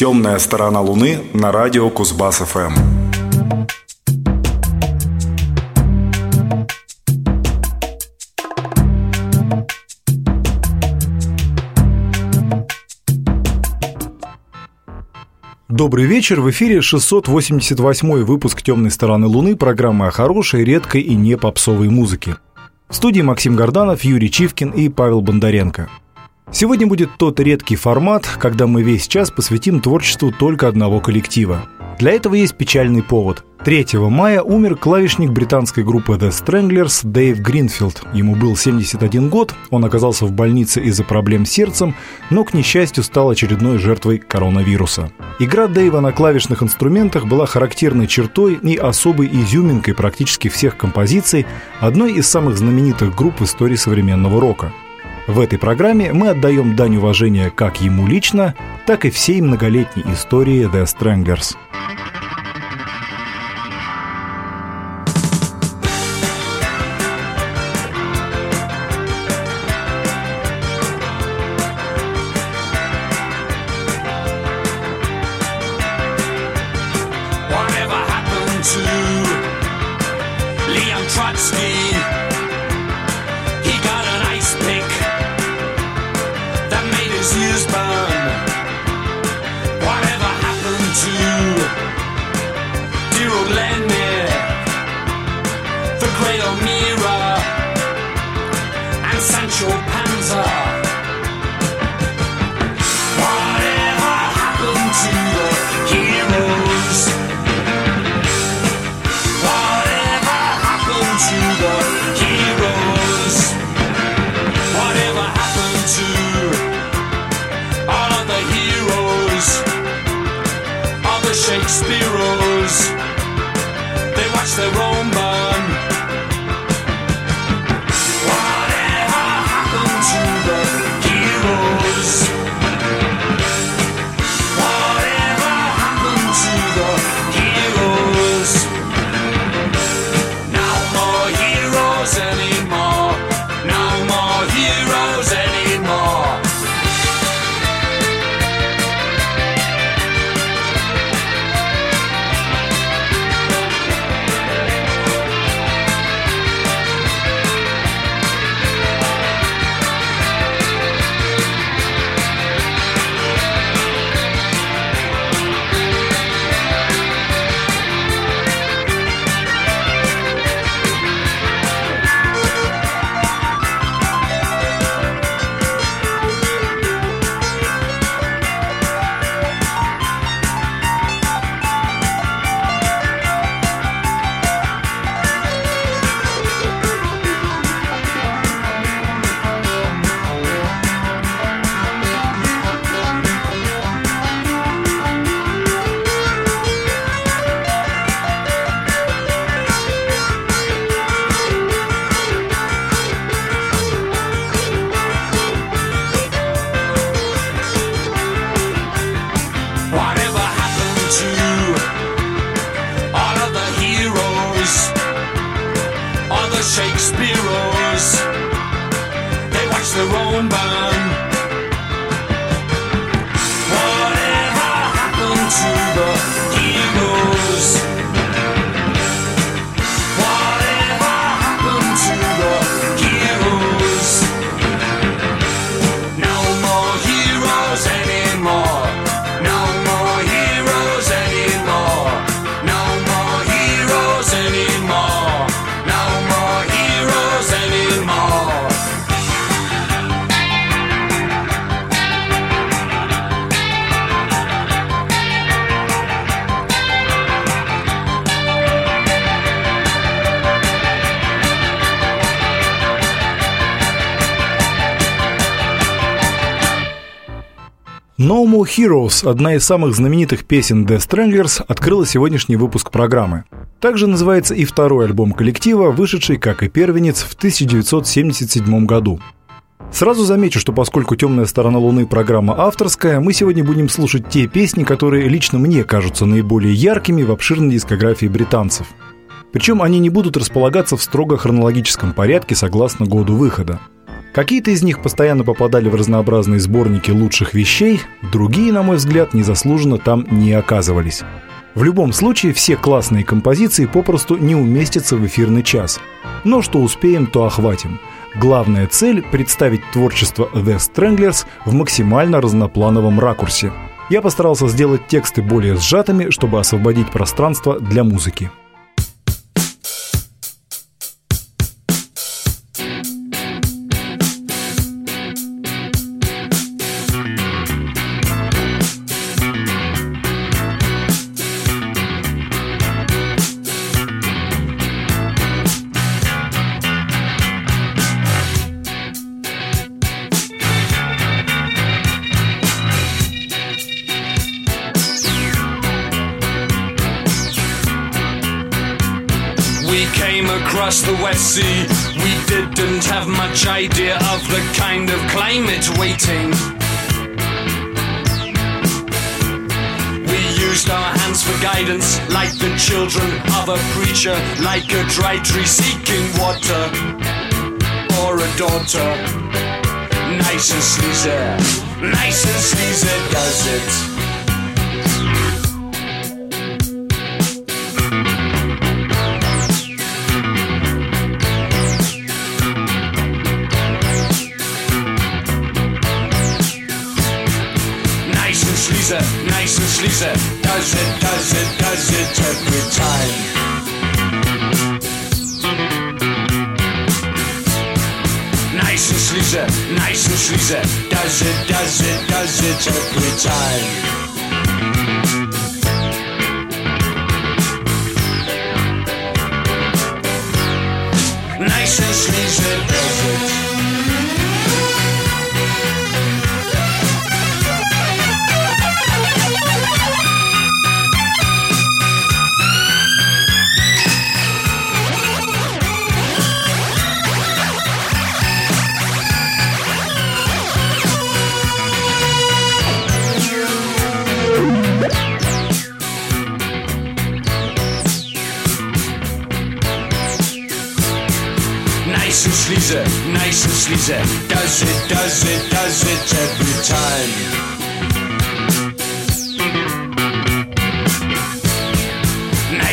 Темная сторона Луны на радио Кузбасс ФМ. Добрый вечер, в эфире 688 выпуск «Темной стороны Луны» программы о хорошей, редкой и не попсовой музыке. В студии Максим Горданов, Юрий Чивкин и Павел Бондаренко. Сегодня будет тот редкий формат, когда мы весь час посвятим творчеству только одного коллектива. Для этого есть печальный повод. 3 мая умер клавишник британской группы The Stranglers Дэйв Гринфилд. Ему был 71 год, он оказался в больнице из-за проблем с сердцем, но, к несчастью, стал очередной жертвой коронавируса. Игра Дэйва на клавишных инструментах была характерной чертой и особой изюминкой практически всех композиций одной из самых знаменитых групп в истории современного рока. В этой программе мы отдаем дань уважения как ему лично, так и всей многолетней истории The Stranglers. No Heroes, одна из самых знаменитых песен The Stranglers, открыла сегодняшний выпуск программы. Также называется и второй альбом коллектива, вышедший, как и первенец, в 1977 году. Сразу замечу, что поскольку «Темная сторона Луны» программа авторская, мы сегодня будем слушать те песни, которые лично мне кажутся наиболее яркими в обширной дискографии британцев. Причем они не будут располагаться в строго хронологическом порядке согласно году выхода. Какие-то из них постоянно попадали в разнообразные сборники лучших вещей, другие, на мой взгляд, незаслуженно там не оказывались. В любом случае, все классные композиции попросту не уместятся в эфирный час. Но что успеем, то охватим. Главная цель – представить творчество The Stranglers в максимально разноплановом ракурсе. Я постарался сделать тексты более сжатыми, чтобы освободить пространство для музыки. Across the West Sea. We didn't have much idea of the kind of climate waiting. We used our hands for guidance, like the children of a preacher, like a dry tree seeking water, or a daughter. Nice and sleazy, nice and sleazy does it. Sleazy, nice and sleazy. Does it, does it, does it every time. Nice and sleazy, nice and sleazy. Does it, does it, does it every time.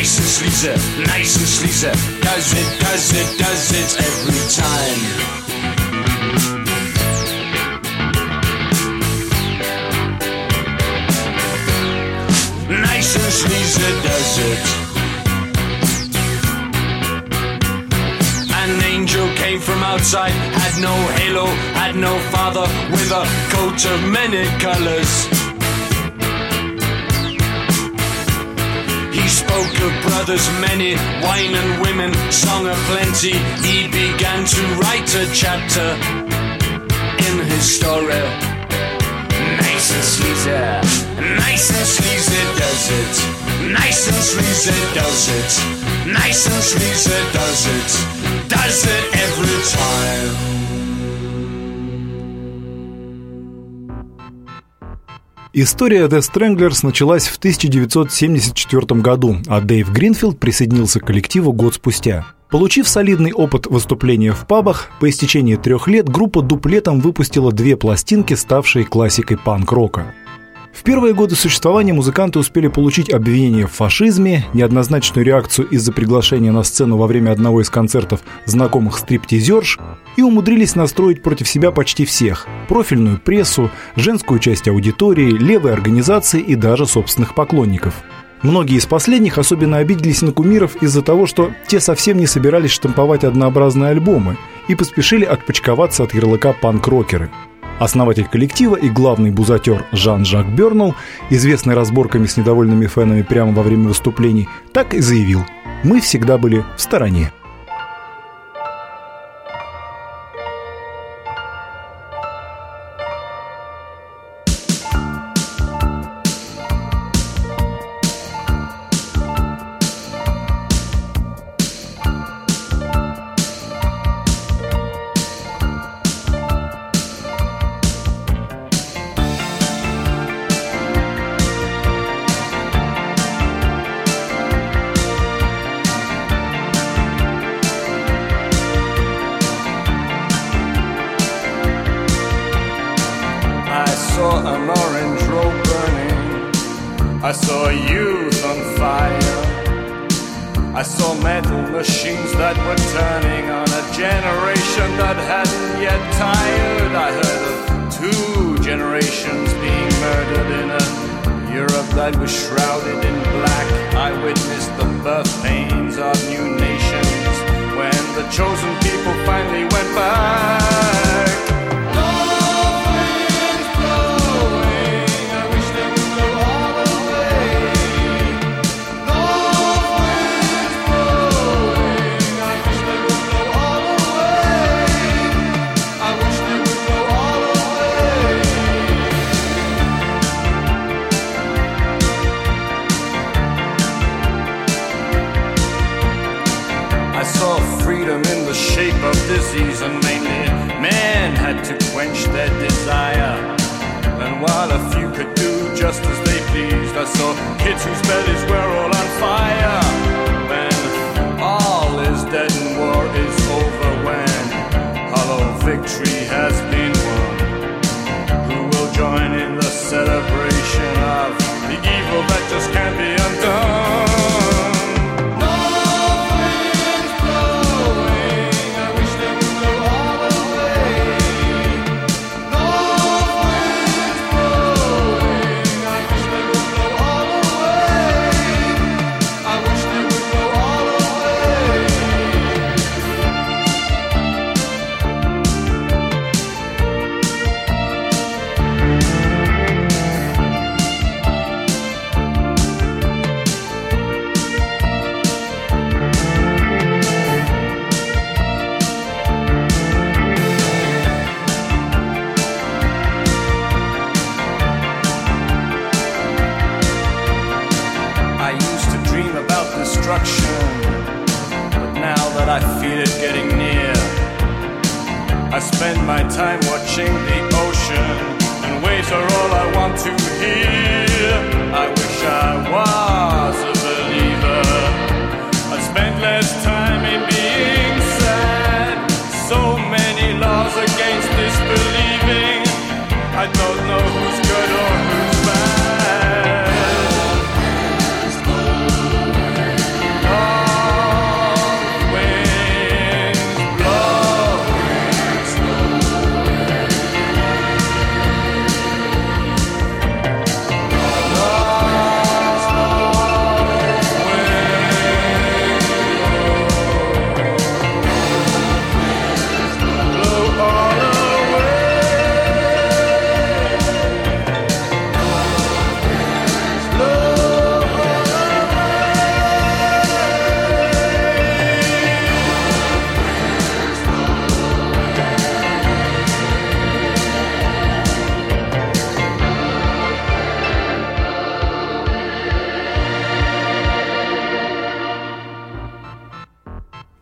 Nice and sleazy, nice and sleazy. Does it, does it, does it every time. Nice and sleazy does it. An angel came from outside, had no halo, had no father, with a coat of many colors. Spoke of brothers many, wine and women, song of plenty. He began to write a chapter in his story. Nice and sleazy, nice and sleazy does it. Nice and sleazy does it. Nice and sleazy does it does it every time. История The Stranglers началась в 1974 году, а Дэйв Гринфилд присоединился к коллективу год спустя. Получив солидный опыт выступления в пабах, по истечении трех лет группа дуплетом выпустила две пластинки, ставшие классикой панк-рока. В первые годы существования музыканты успели получить обвинение в фашизме, неоднозначную реакцию из-за приглашения на сцену во время одного из концертов знакомых стриптизерш и умудрились настроить против себя почти всех – профильную прессу, женскую часть аудитории, левые организации и даже собственных поклонников. Многие из последних особенно обиделись на кумиров из-за того, что те совсем не собирались штамповать однообразные альбомы и поспешили отпочковаться от ярлыка панк-рокеры – Основатель коллектива и главный бузатер Жан-Жак Бернул, известный разборками с недовольными фенами прямо во время выступлений, так и заявил «Мы всегда были в стороне».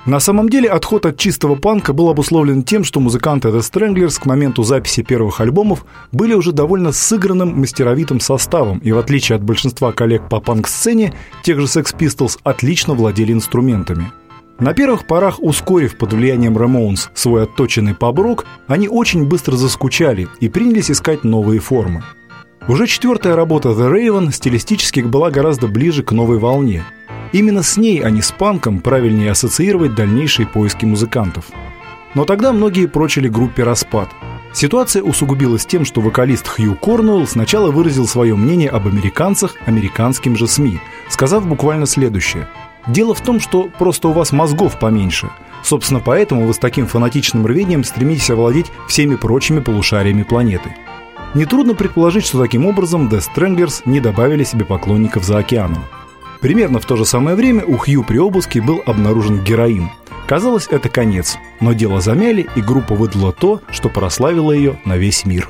На самом деле отход от чистого панка был обусловлен тем, что музыканты The Stranglers к моменту записи первых альбомов были уже довольно сыгранным мастеровитым составом и в отличие от большинства коллег по панк-сцене, тех же Sex Pistols отлично владели инструментами. На первых порах, ускорив под влиянием Ramones свой отточенный паб-рок, они очень быстро заскучали и принялись искать новые формы. Уже четвертая работа The Raven стилистически была гораздо ближе к новой волне – Именно с ней, а не с панком, правильнее ассоциировать дальнейшие поиски музыкантов. Но тогда многие прочили группе распад. Ситуация усугубилась тем, что вокалист Хью Корнуэлл сначала выразил свое мнение об американцах американским же СМИ, сказав буквально следующее. «Дело в том, что просто у вас мозгов поменьше. Собственно, поэтому вы с таким фанатичным рвением стремитесь овладеть всеми прочими полушариями планеты». Нетрудно предположить, что таким образом The Stranglers не добавили себе поклонников за океаном. Примерно в то же самое время у Хью при обыске был обнаружен героин. Казалось, это конец, но дело замяли, и группа выдала то, что прославило ее на весь мир.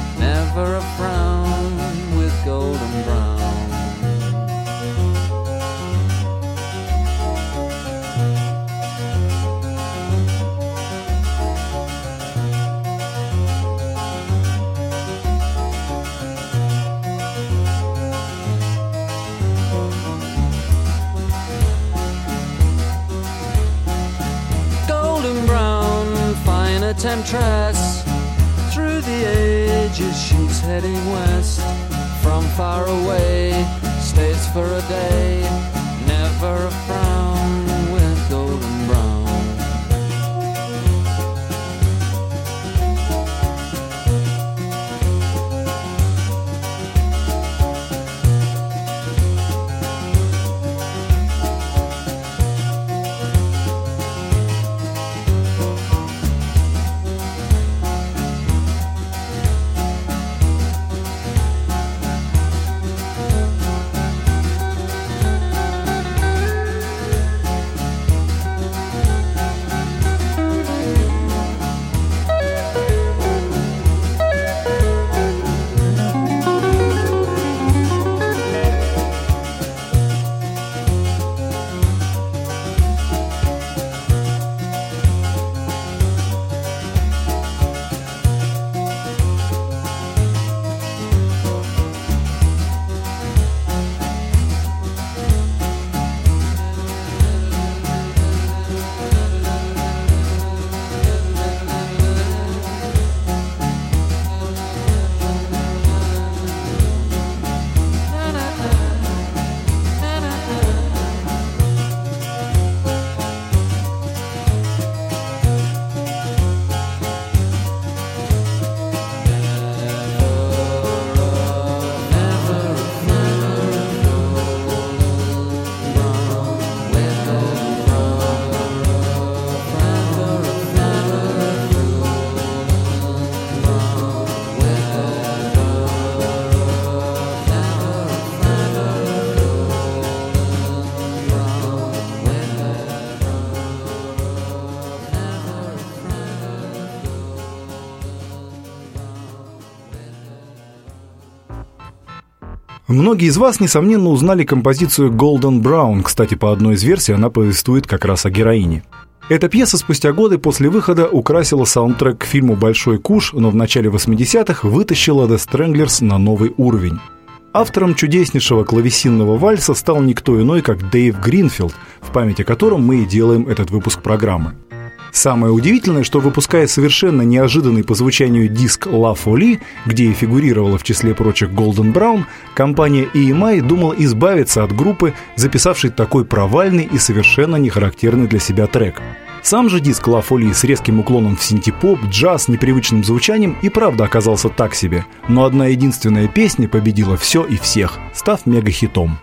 never a frown with golden brown. golden brown, fine a temptress. She's heading west. From far away, stays for a day. Never a Многие из вас, несомненно, узнали композицию Golden Brown. Кстати, по одной из версий она повествует как раз о героине. Эта пьеса спустя годы после выхода украсила саундтрек к фильму «Большой куш», но в начале 80-х вытащила The Stranglers на новый уровень. Автором чудеснейшего клавесинного вальса стал никто иной, как Дэйв Гринфилд, в память о котором мы и делаем этот выпуск программы. Самое удивительное, что выпуская совершенно неожиданный по звучанию диск La Folie, где и фигурировала в числе прочих Golden Brown, компания EMI думала избавиться от группы, записавшей такой провальный и совершенно нехарактерный для себя трек. Сам же диск La Folie с резким уклоном в синтепоп, джаз, непривычным звучанием и правда оказался так себе, но одна единственная песня победила все и всех, став мегахитом.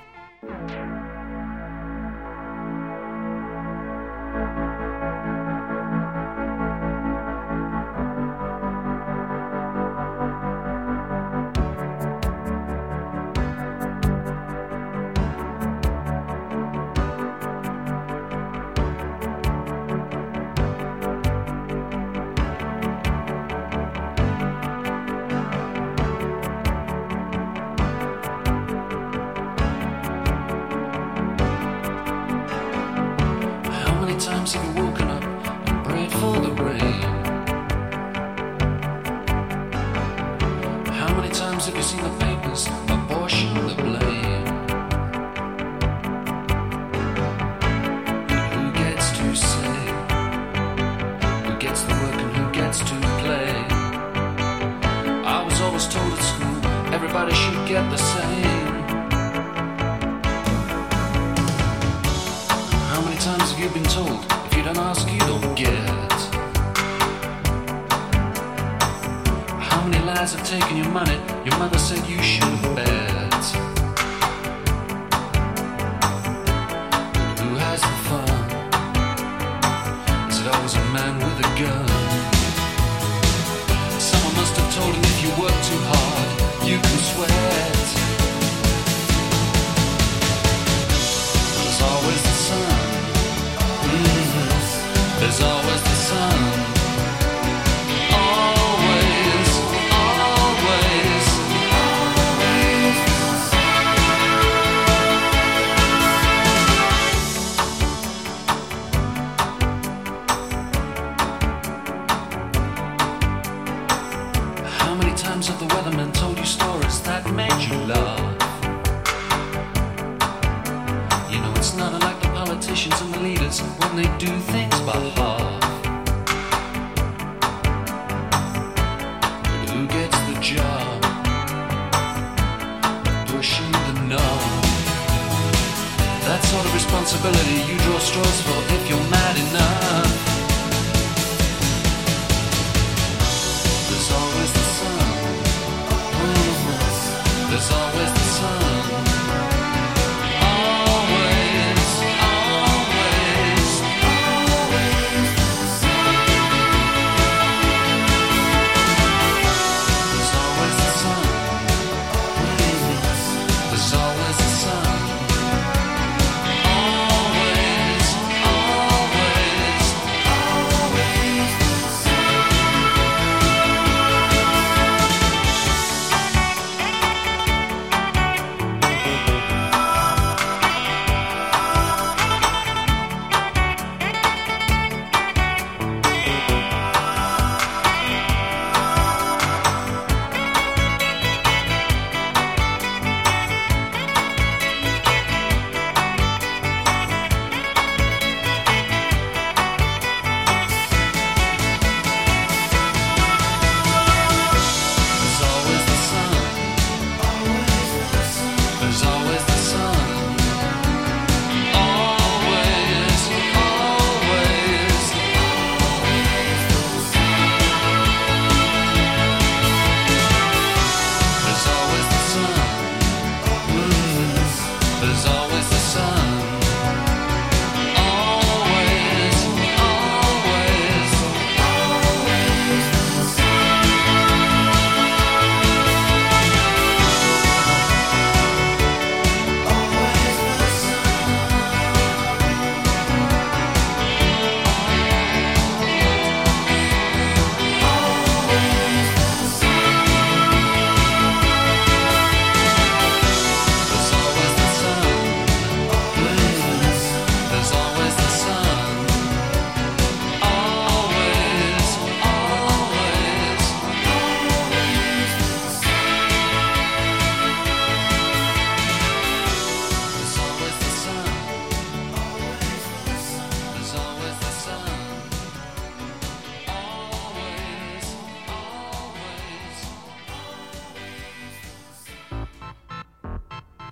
Job? Pushing the knob. That sort of responsibility you draw straws for if you're mad enough.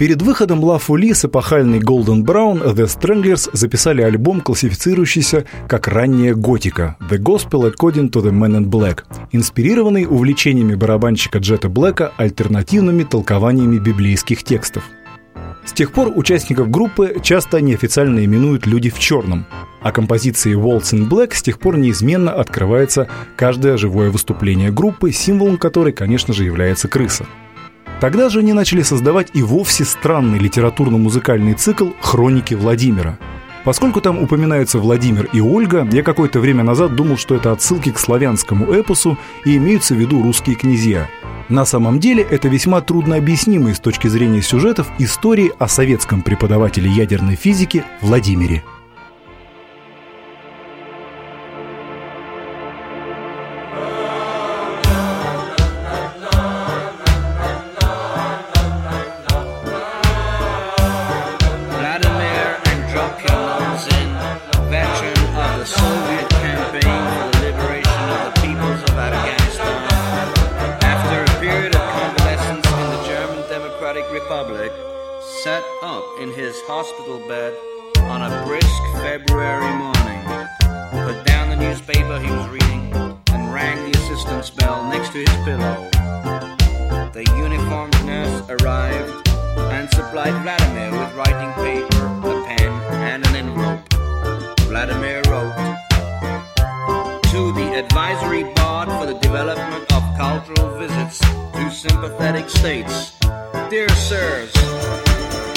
Перед выходом Love Лис и эпохальный Golden Brown The Stranglers записали альбом, классифицирующийся как ранняя готика The Gospel According to the Man in Black, инспирированный увлечениями барабанщика Джета Блэка альтернативными толкованиями библейских текстов. С тех пор участников группы часто неофициально именуют «люди в черном», а композиции Waltz in Black с тех пор неизменно открывается каждое живое выступление группы, символом которой, конечно же, является крыса. Тогда же они начали создавать и вовсе странный литературно-музыкальный цикл «Хроники Владимира». Поскольку там упоминаются Владимир и Ольга, я какое-то время назад думал, что это отсылки к славянскому эпосу и имеются в виду русские князья. На самом деле это весьма трудно объяснимые с точки зрения сюжетов истории о советском преподавателе ядерной физики Владимире. Republic, sat up in his hospital bed on a brisk February morning, put down the newspaper he was reading, and rang the assistance bell next to his pillow. The uniformed nurse arrived and supplied Vladimir with writing paper, a pen, and an envelope. Vladimir wrote to the advisory board for the development of cultural visits to sympathetic states. Dear sirs,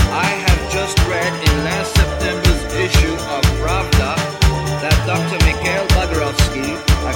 I have just read in last September's issue of Pravda that Dr. Mikhail Bagorovsky, a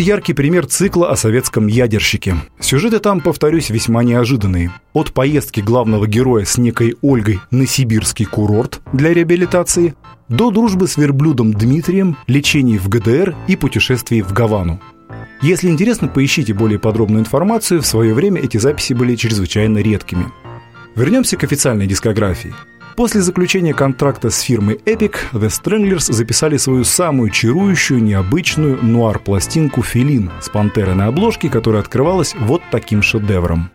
Вот яркий пример цикла о советском ядерщике. Сюжеты там, повторюсь, весьма неожиданные. От поездки главного героя с некой Ольгой на сибирский курорт для реабилитации до дружбы с верблюдом Дмитрием, лечений в ГДР и путешествий в Гавану. Если интересно, поищите более подробную информацию. В свое время эти записи были чрезвычайно редкими. Вернемся к официальной дискографии. После заключения контракта с фирмой Epic, The Stranglers записали свою самую чарующую, необычную нуар-пластинку «Филин» с пантерой на обложке, которая открывалась вот таким шедевром.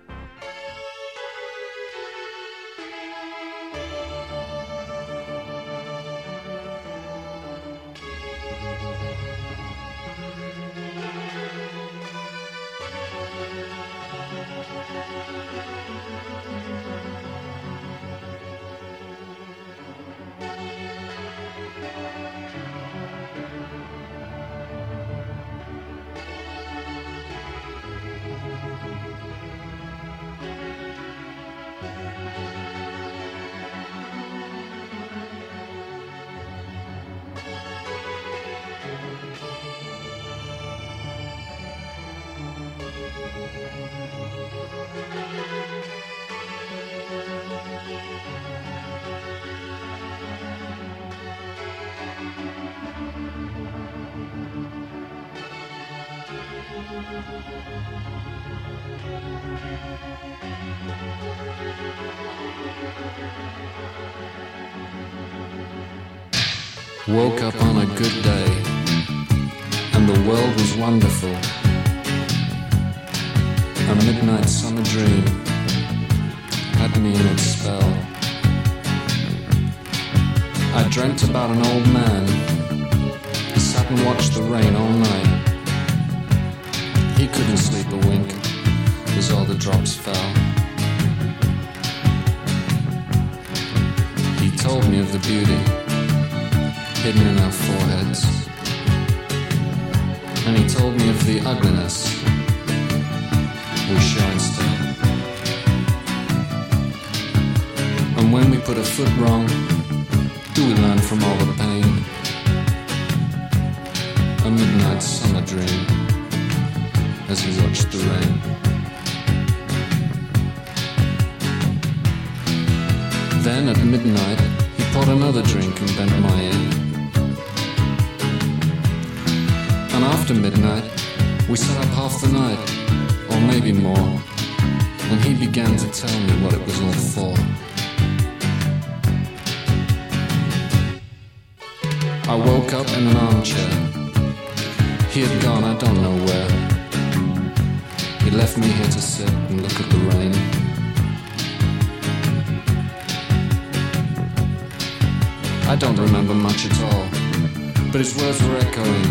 Foot wrong, do we learn from all the pain? A midnight summer dream as he watched the rain. Then at midnight, he poured another drink and bent my ear. And after midnight, we sat up half the night, or maybe more, and he began to tell me what it was all for. I woke up in an armchair. He had gone, I don't know where. He left me here to sit and look at the rain. I don't remember much at all, but his words were echoing.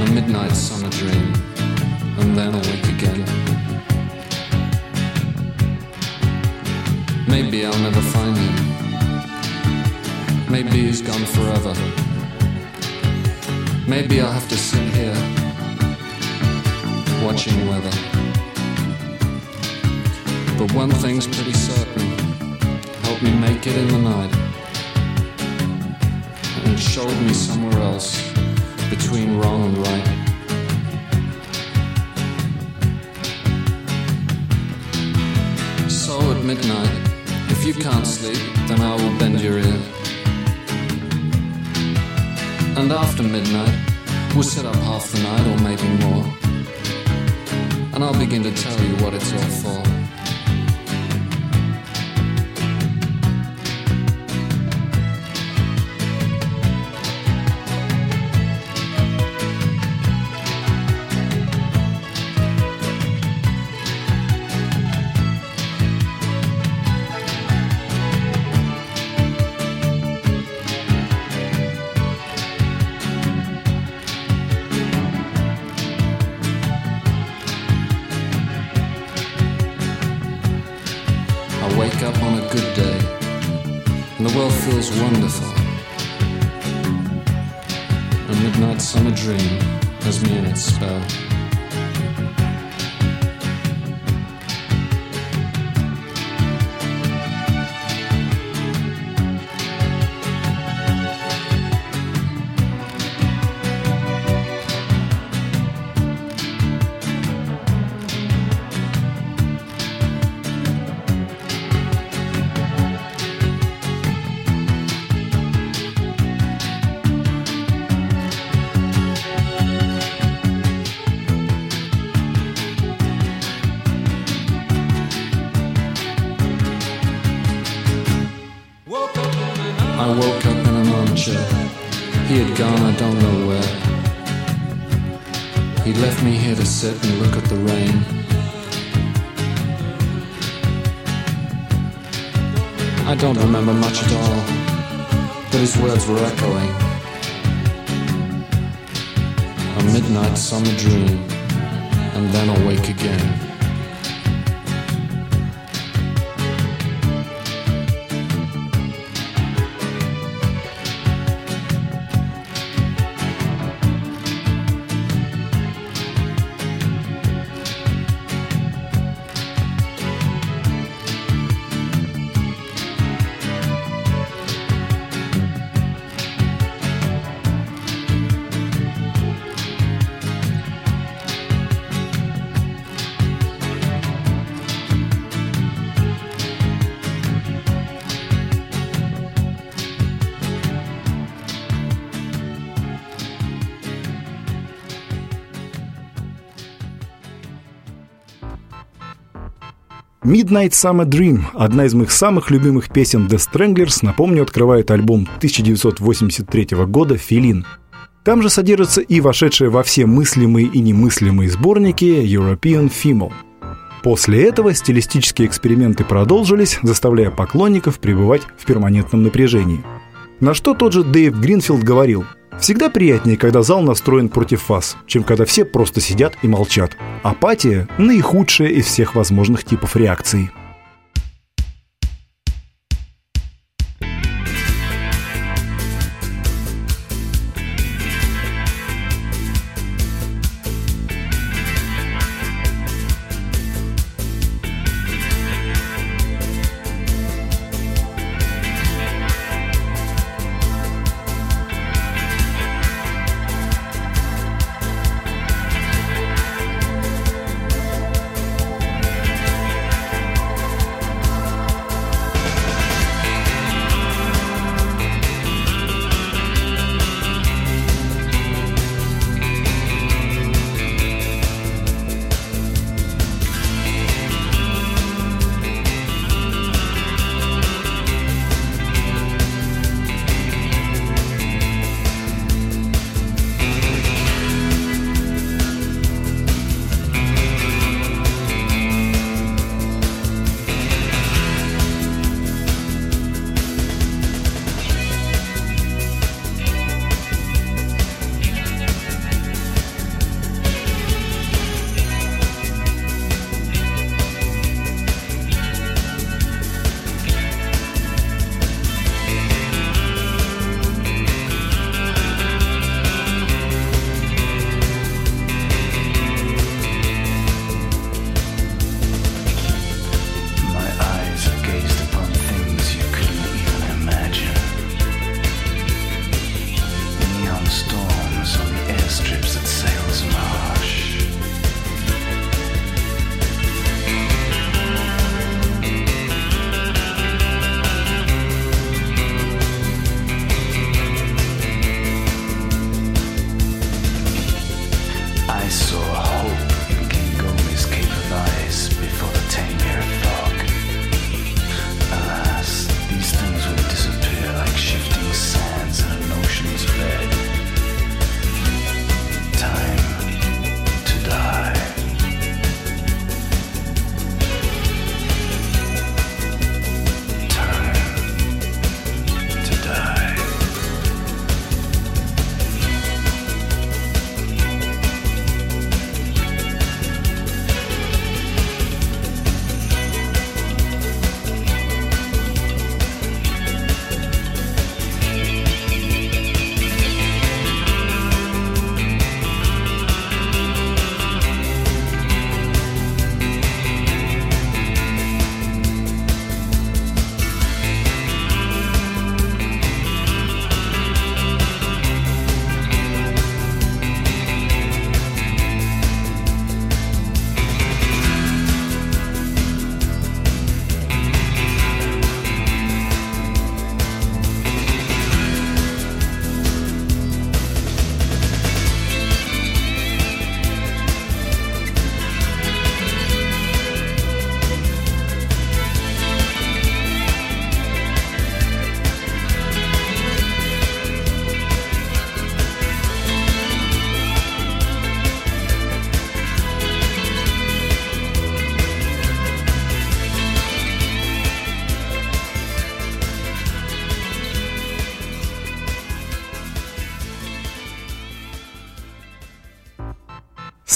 A midnight summer dream, and then awake again. Maybe I'll never find him. Maybe he's gone forever. Maybe I'll have to sit here watching weather. But one thing's pretty certain help me make it in the night and showed me somewhere else between wrong and right. So at midnight, if you can't sleep, then I will bend your ear. And after midnight, we'll sit up half the night or maybe more. And I'll begin to tell you what it's all for. Sit and look at the rain. I don't remember much at all, but his words were echoing. A midnight summer dream, and then awake again. Midnight Summer Dream, одна из моих самых любимых песен The Stranglers, напомню, открывает альбом 1983 года «Филин». Там же содержатся и вошедшие во все мыслимые и немыслимые сборники European Female. После этого стилистические эксперименты продолжились, заставляя поклонников пребывать в перманентном напряжении. На что тот же Дэйв Гринфилд говорил «Всегда приятнее, когда зал настроен против вас, чем когда все просто сидят и молчат. Апатия – наихудшая из всех возможных типов реакций».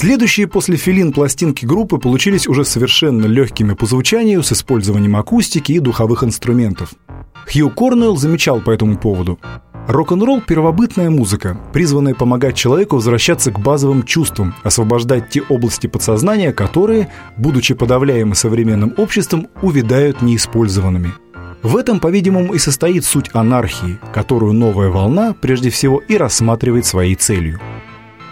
Следующие после филин пластинки группы получились уже совершенно легкими по звучанию с использованием акустики и духовых инструментов. Хью Корнуэлл замечал по этому поводу. Рок-н-ролл – первобытная музыка, призванная помогать человеку возвращаться к базовым чувствам, освобождать те области подсознания, которые, будучи подавляемы современным обществом, увядают неиспользованными. В этом, по-видимому, и состоит суть анархии, которую новая волна прежде всего и рассматривает своей целью.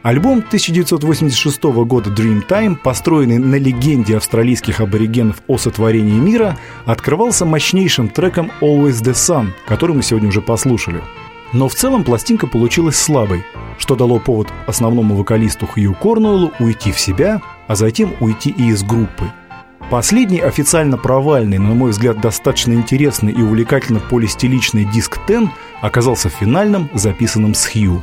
Альбом 1986 года Dreamtime, построенный на легенде австралийских аборигенов о сотворении мира, открывался мощнейшим треком Always the Sun, который мы сегодня уже послушали – но в целом пластинка получилась слабой, что дало повод основному вокалисту Хью Корнуэллу уйти в себя, а затем уйти и из группы. Последний официально провальный, но, на мой взгляд, достаточно интересный и увлекательно полистиличный диск Ten оказался финальным, записанным с Хью.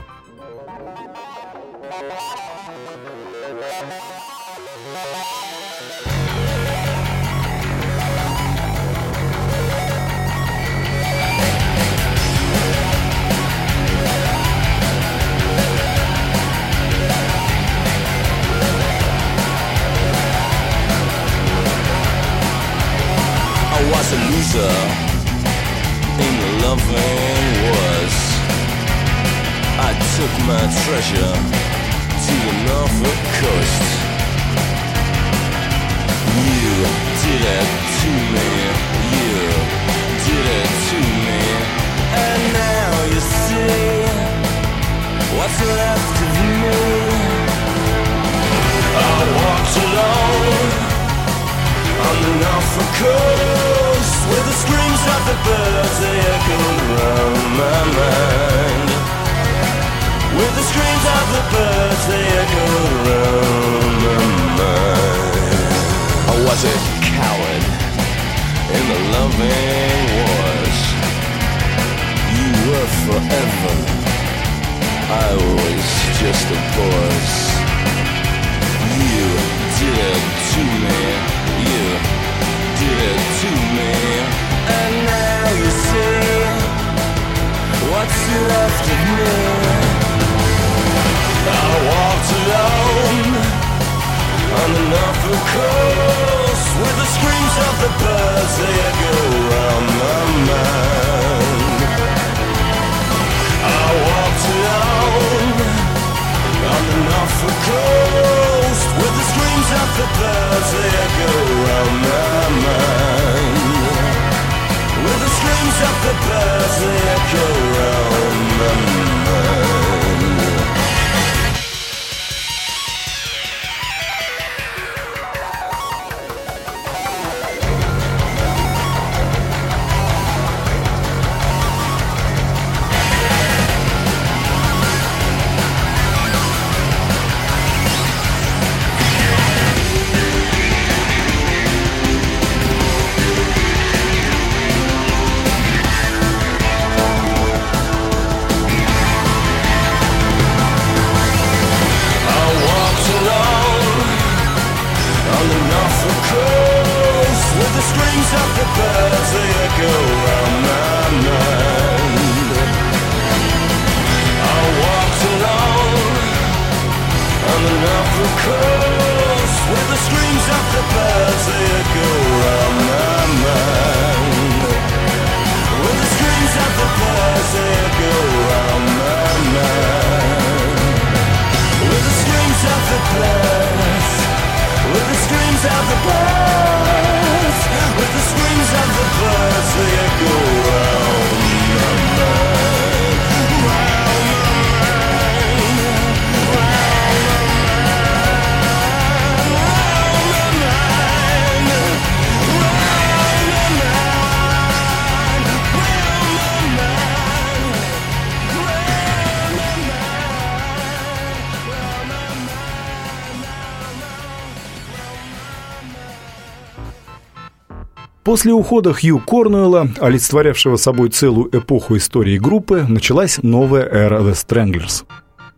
После ухода Хью Корнуэлла, олицетворявшего собой целую эпоху истории группы, началась новая эра The Stranglers.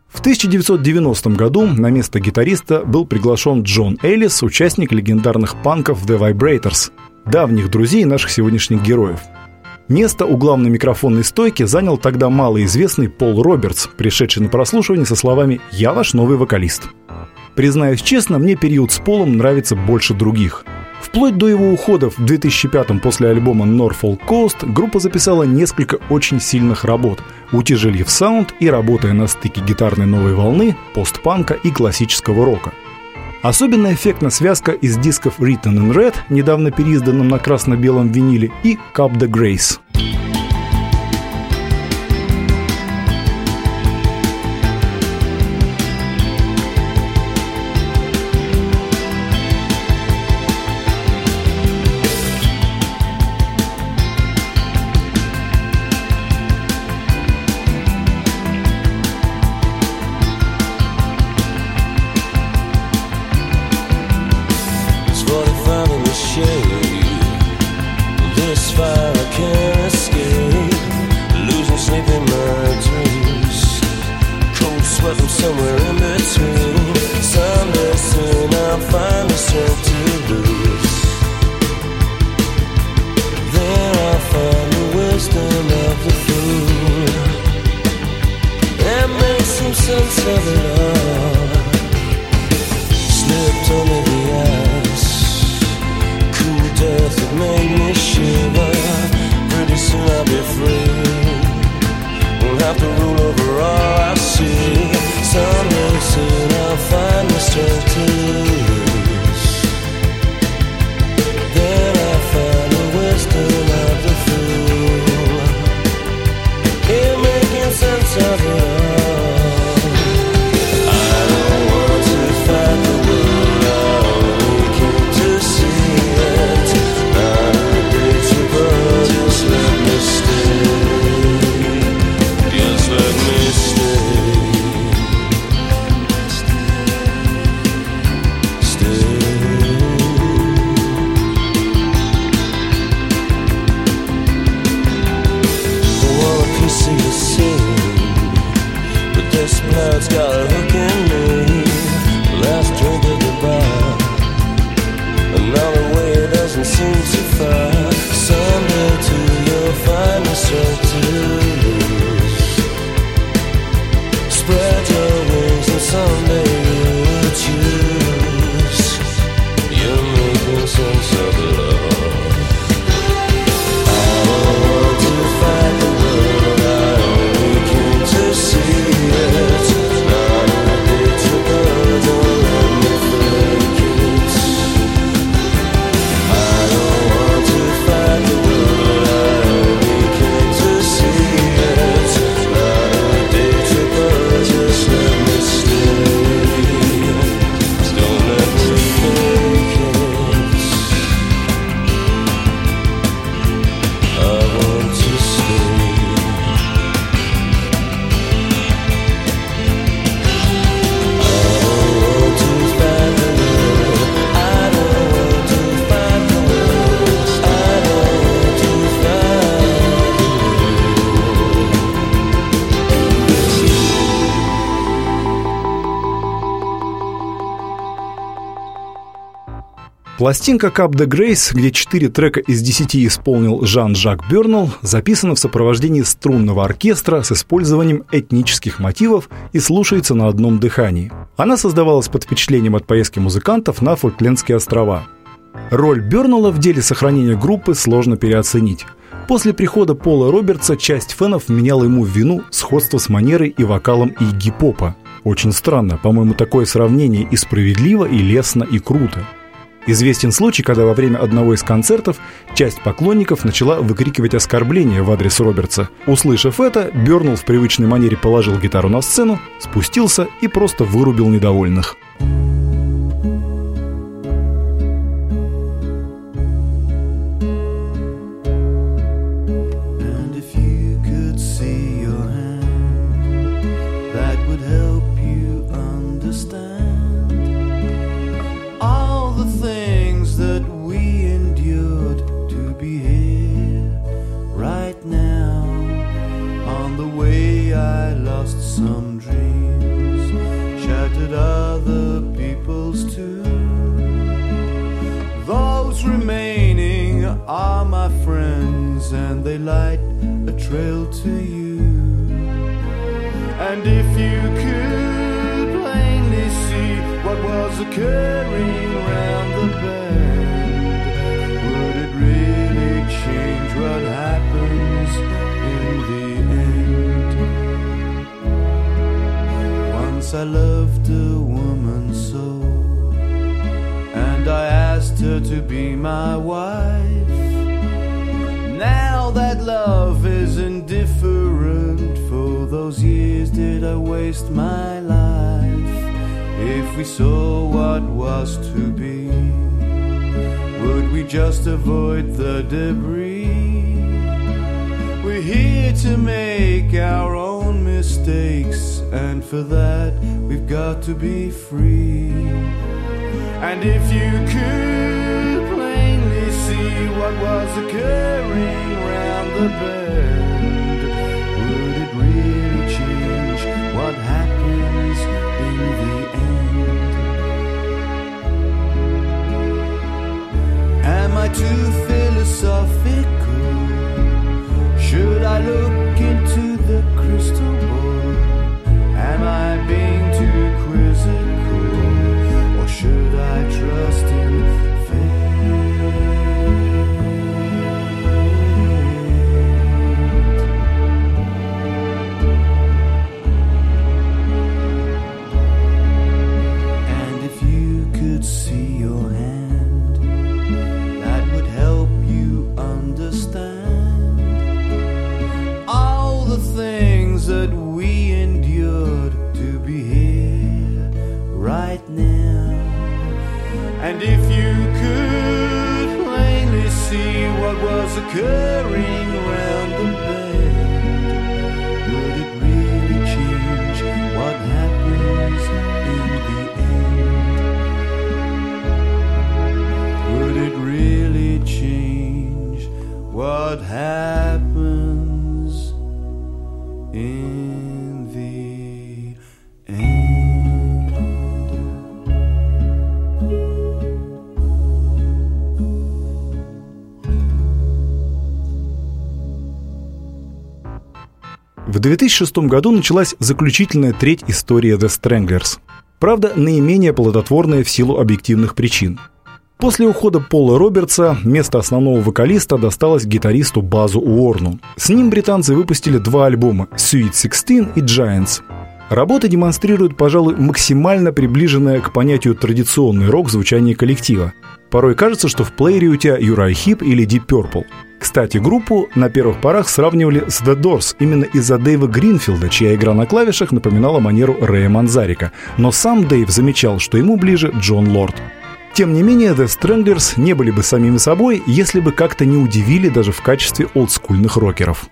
В 1990 году на место гитариста был приглашен Джон Эллис, участник легендарных панков The Vibrators, давних друзей наших сегодняшних героев. Место у главной микрофонной стойки занял тогда малоизвестный Пол Робертс, пришедший на прослушивание со словами «Я ваш новый вокалист». Признаюсь честно, мне период с Полом нравится больше других. Вплоть до его ухода в 2005 после альбома Norfolk Coast группа записала несколько очень сильных работ, утяжелив саунд и работая на стыке гитарной новой волны, постпанка и классического рока. Особенно эффектна связка из дисков Written in Red, недавно переизданном на красно-белом виниле, и Cup the Grace. Пластинка Cup the Grace, где четыре трека из десяти исполнил Жан-Жак Бернал, записана в сопровождении струнного оркестра с использованием этнических мотивов и слушается на одном дыхании. Она создавалась под впечатлением от поездки музыкантов на Фолклендские острова. Роль Бернала в деле сохранения группы сложно переоценить. После прихода Пола Робертса часть фенов меняла ему в вину сходство с манерой и вокалом игги-попа. Очень странно, по-моему, такое сравнение и справедливо, и лестно, и круто. Известен случай, когда во время одного из концертов часть поклонников начала выкрикивать оскорбления в адрес Робертса. Услышав это, Бернул в привычной манере положил гитару на сцену, спустился и просто вырубил недовольных. are my friends and they light a trail to you. And if you could plainly see what was occurring round the bend, would it really change what happens in the end? Once I loved a woman so, and I asked her to be my wife. Now that love is indifferent, for those years did I waste my life? If we saw what was to be, would we just avoid the debris? We're here to make our own mistakes, and for that we've got to be free. And if you could see what was occurring round the bend, would it really change what happens in the end? Am I too philosophical? Should I look could. В 2006 году началась заключительная треть истории The Stranglers. Правда, наименее плодотворная в силу объективных причин. После ухода Пола Робертса место основного вокалиста досталось гитаристу Базу Уорну. С ним британцы выпустили два альбома Sweet Sixteen и Giants. Работа демонстрирует, пожалуй, максимально приближенное к понятию традиционный рок звучание коллектива. Порой кажется, что в плеере у тебя Юрай Хип или Deep Purple. Кстати, группу на первых порах сравнивали с The Doors именно из-за Дэйва Гринфилда, чья игра на клавишах напоминала манеру Рэя Манзарика. Но сам Дэйв замечал, что ему ближе Джон Лорд. Тем не менее, The Stranglers не были бы самими собой, если бы как-то не удивили даже в качестве олдскульных рокеров.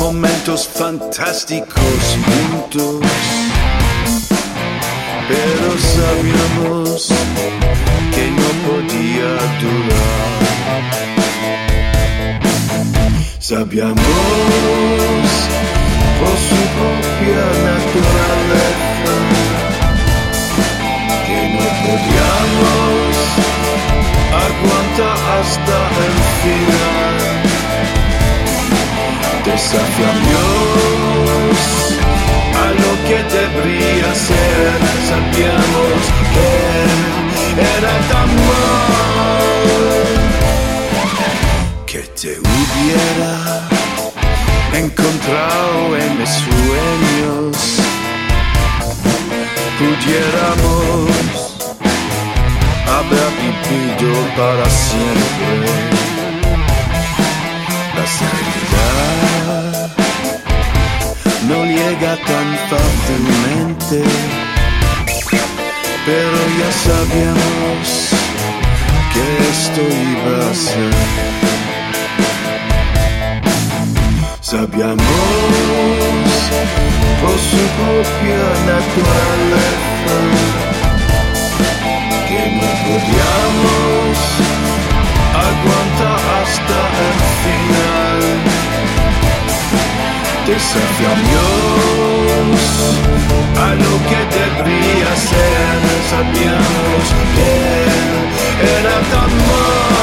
Momentos fantásticos juntos. Pero sabíamos que no podía durar. Sabíamos por su propia naturaleza que no podíamos aguantar hasta el final. Desafiamos a lo que debería ser. Sabíamos que era tan mal que te hubiera encontrado en mis sueños. Pudiéramos haber vivido para siempre. La serenidad no llega tan fácilmente, pero ya sabíamos que esto iba a ser. Sabíamos por su propia naturaleza que no podíamos aguantar hasta el Desafiamos a lo que debería ser, sabíamos que era tan mal.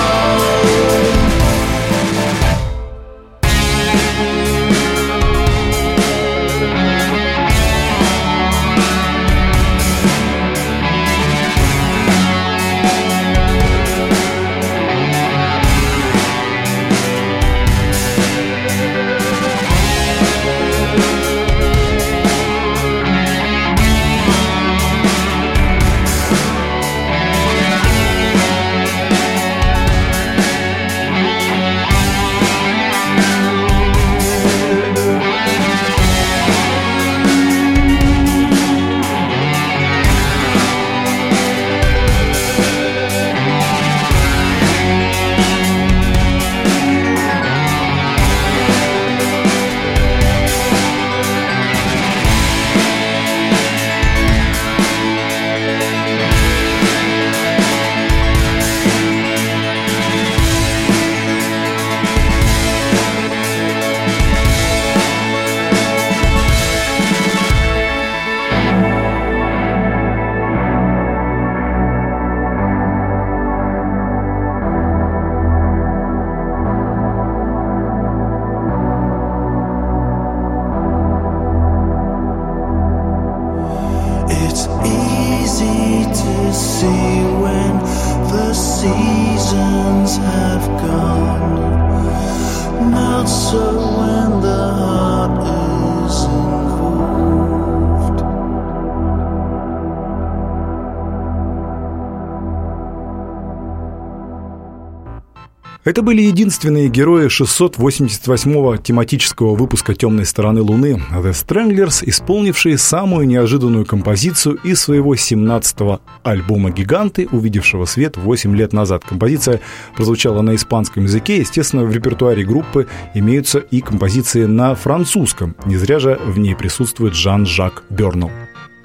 Это были единственные герои 688-го тематического выпуска «Темной стороны Луны» The Stranglers, исполнившие самую неожиданную композицию из своего 17-го альбома «Гиганты», увидевшего свет 8 лет назад. Композиция прозвучала на испанском языке. Естественно, в репертуаре группы имеются и композиции на французском. Не зря же в ней присутствует Жан-Жак Бернал.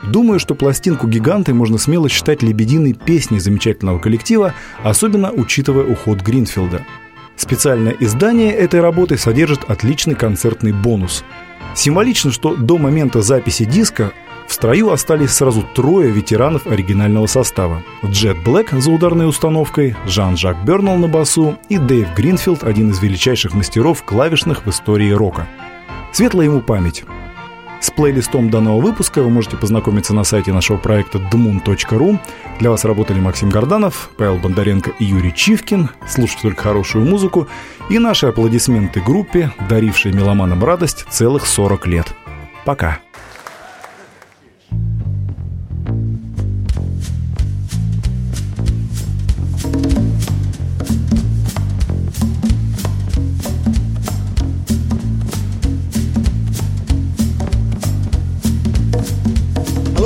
Думаю, что пластинку «Гиганты» можно смело считать лебединой песней замечательного коллектива, особенно учитывая уход Гринфилда. Специальное издание этой работы содержит отличный концертный бонус. Символично, что до момента записи диска в строю остались сразу трое ветеранов оригинального состава. Джет Блэк за ударной установкой, Жан-Жак Бернал на басу и Дэйв Гринфилд, один из величайших мастеров клавишных в истории рока. Светлая ему память. С плейлистом данного выпуска вы можете познакомиться на сайте нашего проекта dmoon.ru. Для вас работали Максим Горданов, Павел Бондаренко и Юрий Чивкин. Слушайте только хорошую музыку. И наши аплодисменты группе, дарившей меломанам радость целых 40 лет. Пока.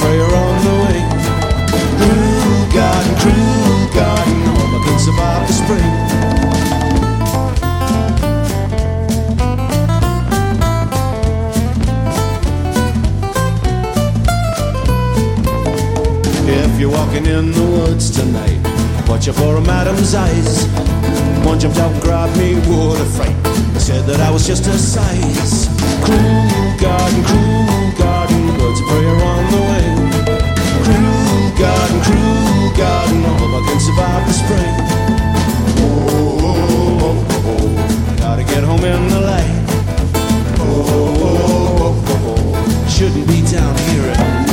Are on the way. Cruel garden, cruel garden, hope I can survive the spring. If you're walking in the woods tonight, watch out for a madam's eyes. One jumped out and grabbed me, what a fright. I Said that I was just a size. Cruel garden, cruel cruel God, no, I can survive the spring. Oh, oh, oh, oh, gotta get home in the light. Oh, oh, oh, oh, oh, shouldn't be down here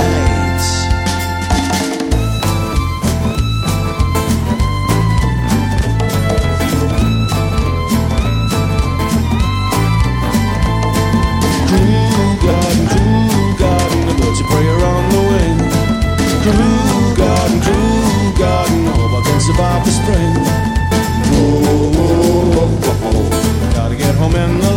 about the spring. Oh, whoa, whoa, Gotta get home in the